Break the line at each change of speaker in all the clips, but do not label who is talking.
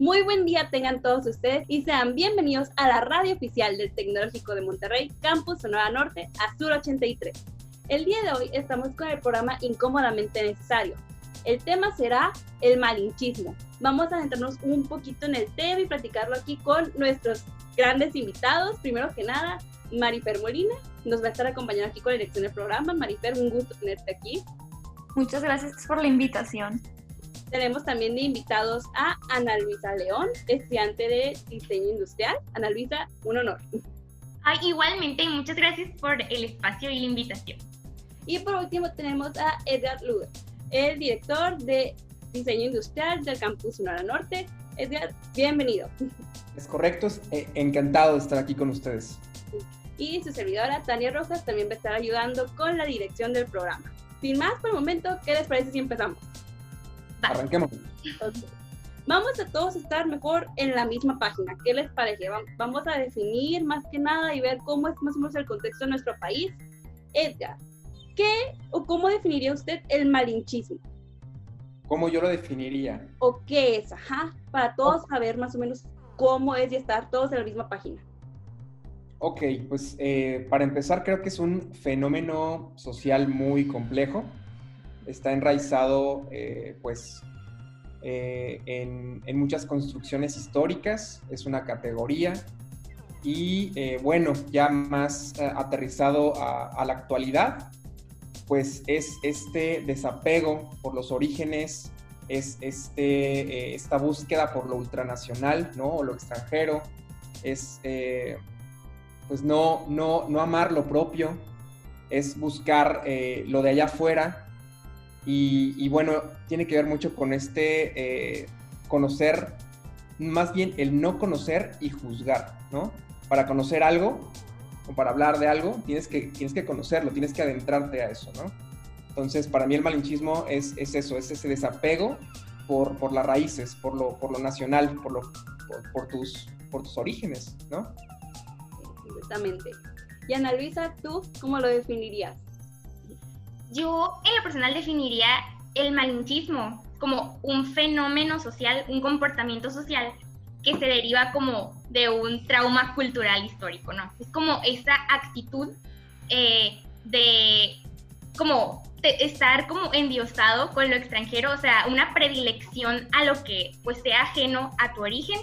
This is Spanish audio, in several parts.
Muy buen día tengan todos ustedes y sean bienvenidos a la radio oficial del Tecnológico de Monterrey, Campus Sonora Norte, Azul 83. El día de hoy estamos con el programa Incómodamente Necesario. El tema será el malinchismo. Vamos a adentrarnos un poquito en el tema y platicarlo aquí con nuestros grandes invitados. Primero que nada, Marifer Molina nos va a estar acompañando aquí con la dirección del programa. Marifer, un gusto tenerte aquí.
Muchas gracias por la invitación.
Tenemos también de invitados a Ana Luisa León, estudiante de diseño industrial. Ana Luisa, un honor.
Ay, igualmente, muchas gracias por el espacio y la invitación.
Y por último tenemos a Edgar Luder, el director de diseño industrial del Campus Sonora Norte. Edgar, bienvenido.
Es correcto, eh, encantado de estar aquí con ustedes.
Y su servidora, Tania Rojas, también va a estar ayudando con la dirección del programa. Sin más por el momento, ¿qué les parece si empezamos?
Arranquemos.
Vamos a todos estar mejor en la misma página. ¿Qué les parece? Vamos a definir más que nada y ver cómo es más o menos el contexto de nuestro país. Edgar, ¿qué o cómo definiría usted el malinchismo?
¿Cómo yo lo definiría?
¿O qué es? Ajá, para todos saber más o menos cómo es y estar todos en la misma página.
Ok, pues eh, para empezar creo que es un fenómeno social muy complejo está enraizado eh, pues eh, en, muchas construcciones históricas, es una categoría y eh, bueno, ya más aterrizado a, la actualidad, pues es este desapego por los orígenes, es este, esta búsqueda por lo ultranacional, ¿no? O lo extranjero, es pues no, no, no amar lo propio, es buscar lo de allá afuera y, bueno, tiene que ver mucho con este eh, conocer, más bien el no conocer y juzgar, ¿no? Para conocer algo o para hablar de algo, tienes que, tienes que conocerlo, tienes que adentrarte a eso, ¿no? Entonces, para mí el malinchismo es, es eso, es ese desapego por, por, las raíces, por lo, por lo nacional, por, lo, por, tus, por tus orígenes, ¿no?
Exactamente. Y Ana Luisa, ¿tú cómo lo definirías?
Yo en lo personal definiría el malinchismo como un fenómeno social, un comportamiento social que se deriva como de un trauma cultural histórico, ¿no? Es como esa actitud eh, de como estar como endiosado con lo extranjero, o sea, una predilección a lo que pues sea ajeno a tu origen,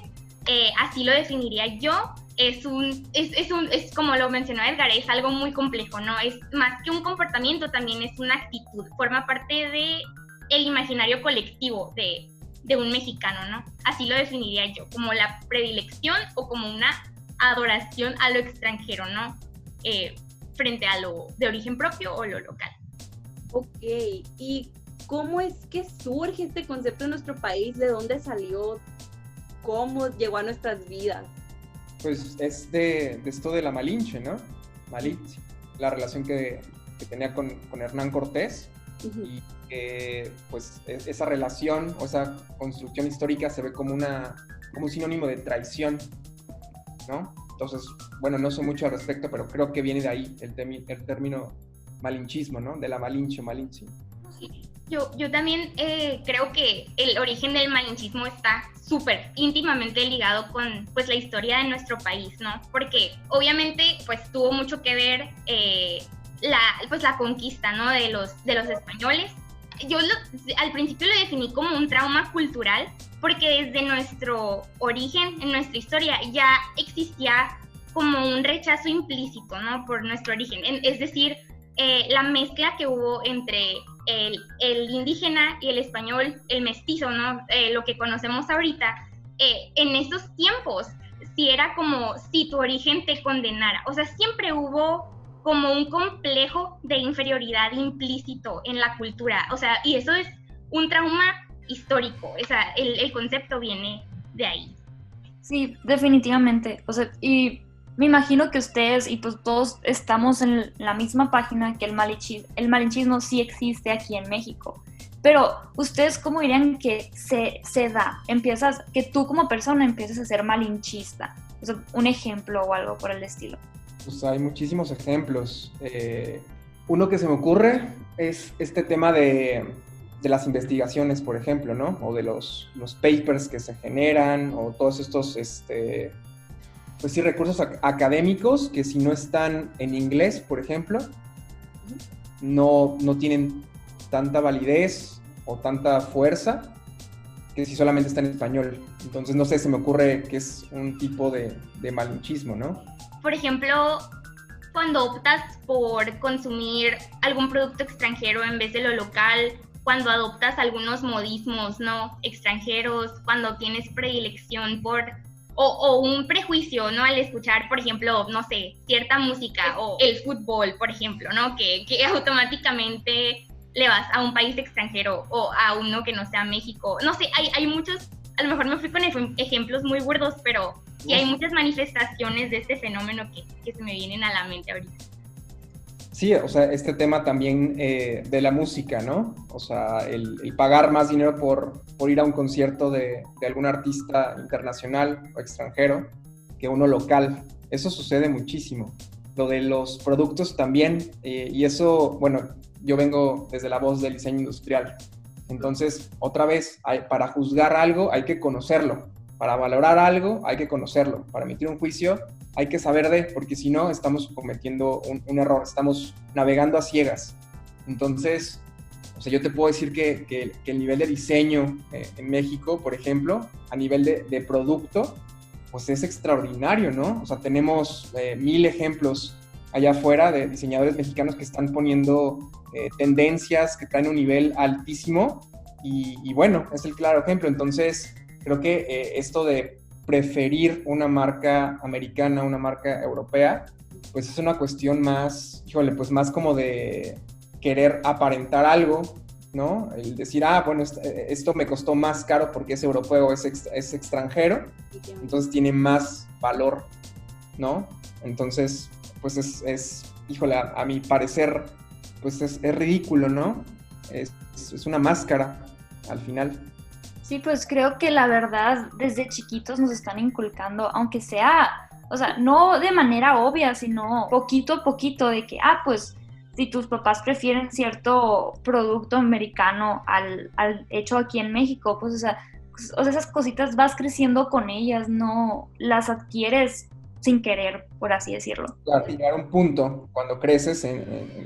eh, así lo definiría yo, es un, es, es, un, es como lo mencionó Edgar, es algo muy complejo, ¿no? Es más que un comportamiento, también es una actitud, forma parte de el imaginario colectivo de, de un mexicano, ¿no? Así lo definiría yo, como la predilección o como una adoración a lo extranjero, ¿no? Eh, frente a lo de origen propio o lo local.
Ok, ¿y cómo es que surge este concepto en nuestro país? ¿De dónde salió? ¿Cómo llegó a nuestras vidas?
Pues es de, esto de la Malinche, ¿no? Malinche, la relación que, tenía con, Hernán Cortés y que pues e, esa relación o esa construcción histórica se ve como, una, como un sinónimo de traición, ¿no? Entonces, bueno, no sé mucho al respecto, pero creo que viene de ahí el, el término malinchismo, ¿no? De la Malinche Malinche.
Yo, yo también eh, creo que el origen del malinchismo está súper íntimamente ligado con pues la historia de nuestro país, ¿no? Porque obviamente pues tuvo mucho que ver eh, la, pues, la conquista, ¿no? De los, de los españoles. Yo al principio lo definí como un trauma cultural porque desde nuestro origen, en nuestra historia, ya existía como un rechazo implícito, ¿no? Por nuestro origen. Es decir, eh, la mezcla que hubo entre el, indígena y el español, el mestizo, ¿no? Eh, lo que conocemos ahorita, eh, en esos tiempos, si era como si tu origen te condenara. O sea, siempre hubo como un complejo de inferioridad implícito en la cultura. O sea, y eso es un trauma histórico. O sea, el, el concepto viene de ahí.
Sí, definitivamente. O sea, y me imagino que ustedes y pues todos estamos en la misma página que el, malinchismo, el malinchismo sí existe aquí en México. Pero ustedes cómo dirían que se, se da, empiezas, que tú como persona empiezas a ser malinchista. Un ejemplo o algo por el estilo.
Pues hay muchísimos ejemplos. Eh, uno que se me ocurre es este tema de, de las investigaciones, por ejemplo, ¿no? O de los, los papers que se generan, o todos estos, este, pues sí, recursos académicos que si no están en inglés, por ejemplo, no, no tienen tanta validez o tanta fuerza que si solamente está en español. Entonces, no sé, se me ocurre que es un tipo de, de ¿no?
Por ejemplo, cuando optas por consumir algún producto extranjero en vez de lo local, cuando adoptas algunos modismos no extranjeros, cuando tienes predilección por o, un prejuicio, ¿no? Al escuchar, por ejemplo, no sé, cierta música o el fútbol, por ejemplo, ¿no? Que, que automáticamente le vas a un país extranjero o a uno que no sea México. No sé, hay, hay muchos, a lo mejor me fui con ejemplos muy burdos, pero sí hay muchas manifestaciones de este fenómeno que, que se me vienen a la mente ahorita.
Sí, o sea, este tema también eh, de la música, ¿no? O sea, el, pagar más dinero por, por, ir a un concierto de, de, algún artista internacional o extranjero que uno local. Eso sucede muchísimo. Lo de los productos también, eh, y eso, bueno, yo vengo desde la voz del diseño industrial. Entonces, otra vez, para juzgar algo hay que conocerlo. Para valorar algo hay que conocerlo. Para emitir un juicio hay que saber de, porque si no estamos cometiendo un, error, estamos navegando a ciegas. Entonces, o sea, yo te puedo decir que, que, el nivel de diseño eh, en México, por ejemplo, a nivel de, de, producto, pues es extraordinario, ¿no? O sea, tenemos eh, mil ejemplos allá afuera de diseñadores mexicanos que están poniendo eh, tendencias que traen un nivel altísimo y, y, bueno, es el claro ejemplo. Entonces, creo que esto de preferir una marca americana, una marca europea, pues es una cuestión más, híjole, pues más como de querer aparentar algo, ¿no? El decir, ah, bueno, esto me costó más caro porque es europeo, es, es extranjero, entonces tiene más valor, ¿no? Entonces, pues es, es híjole, a, mi parecer, pues es, es ridículo, ¿no? Es, es una máscara al final.
Sí, pues creo que la verdad desde chiquitos nos están inculcando, aunque sea, o sea, no de manera obvia, sino poquito a poquito de que, ah, pues si tus papás prefieren cierto producto americano al, hecho aquí en México, pues o sea, pues, o sea, esas cositas vas creciendo con ellas, no las adquieres sin querer, por así decirlo.
Claro, llegar a un punto cuando creces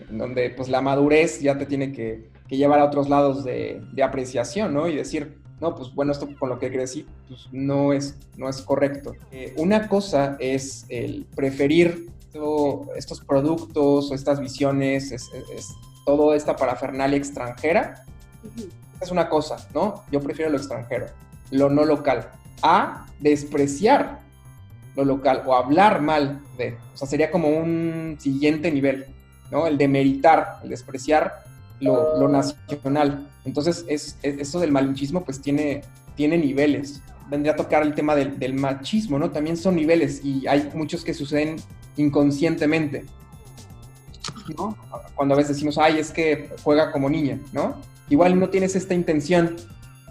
donde pues la madurez ya te tiene que, llevar a otros lados de, apreciación, ¿no? Y decir, no, pues bueno, esto con lo que crecí, pues no es, no es correcto. Eh, una cosa es el preferir estos productos o estas visiones, es, toda esta parafernalia extranjera. Es una cosa, ¿no? Yo prefiero lo extranjero, lo no local, a despreciar lo local o hablar mal de. O sea, sería como un siguiente nivel, ¿no? El demeritar, el despreciar lo, nacional. Entonces, es, eso del malinchismo pues tiene, tiene niveles. Vendría a tocar el tema del, machismo, ¿no? También son niveles y hay muchos que suceden inconscientemente. ¿no? Cuando a veces decimos, ay, es que juega como niña, ¿no? Igual no tienes esta intención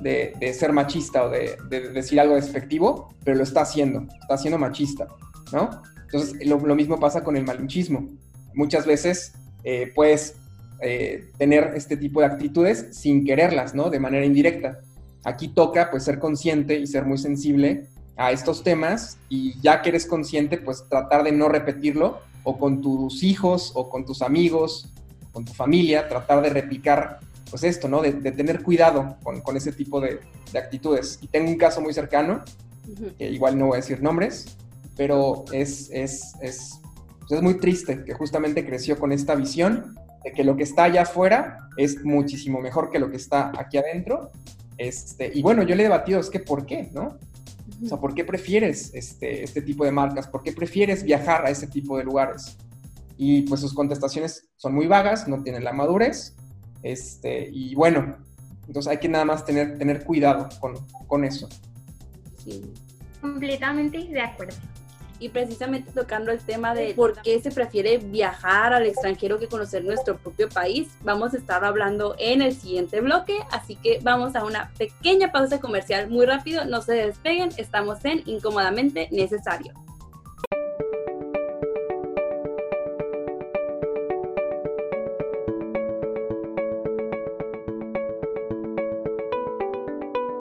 de, ser machista o de, decir algo despectivo, pero lo está haciendo, está siendo machista, ¿no? Entonces, lo, mismo pasa con el malinchismo. Muchas veces eh, puedes eh, tener este tipo de actitudes sin quererlas, ¿no? De manera indirecta. Aquí toca pues ser consciente y ser muy sensible a estos temas y ya que eres consciente pues tratar de no repetirlo o con tus hijos o con tus amigos, con tu familia, tratar de replicar pues esto, ¿no? De, tener cuidado con, ese tipo de, actitudes. Y tengo un caso muy cercano, que igual no voy a decir nombres, pero es, es, es, pues, es muy triste que justamente creció con esta visión de que lo que está allá afuera es muchísimo mejor que lo que está aquí adentro. Este, y bueno, yo le he debatido, es que ¿por qué? ¿No? O sea, ¿por qué prefieres este, este tipo de marcas? ¿Por qué prefieres viajar a ese tipo de lugares? Y pues sus contestaciones son muy vagas, no tienen la madurez. Este, y bueno, entonces hay que nada más tener, tener cuidado con, con eso.
Sí, completamente de acuerdo
y precisamente tocando el tema de por qué se prefiere viajar al extranjero que conocer nuestro propio país, vamos a estar hablando en el siguiente bloque, así que vamos a una pequeña pausa comercial muy rápido, no se despeguen, estamos en Incómodamente Necesario.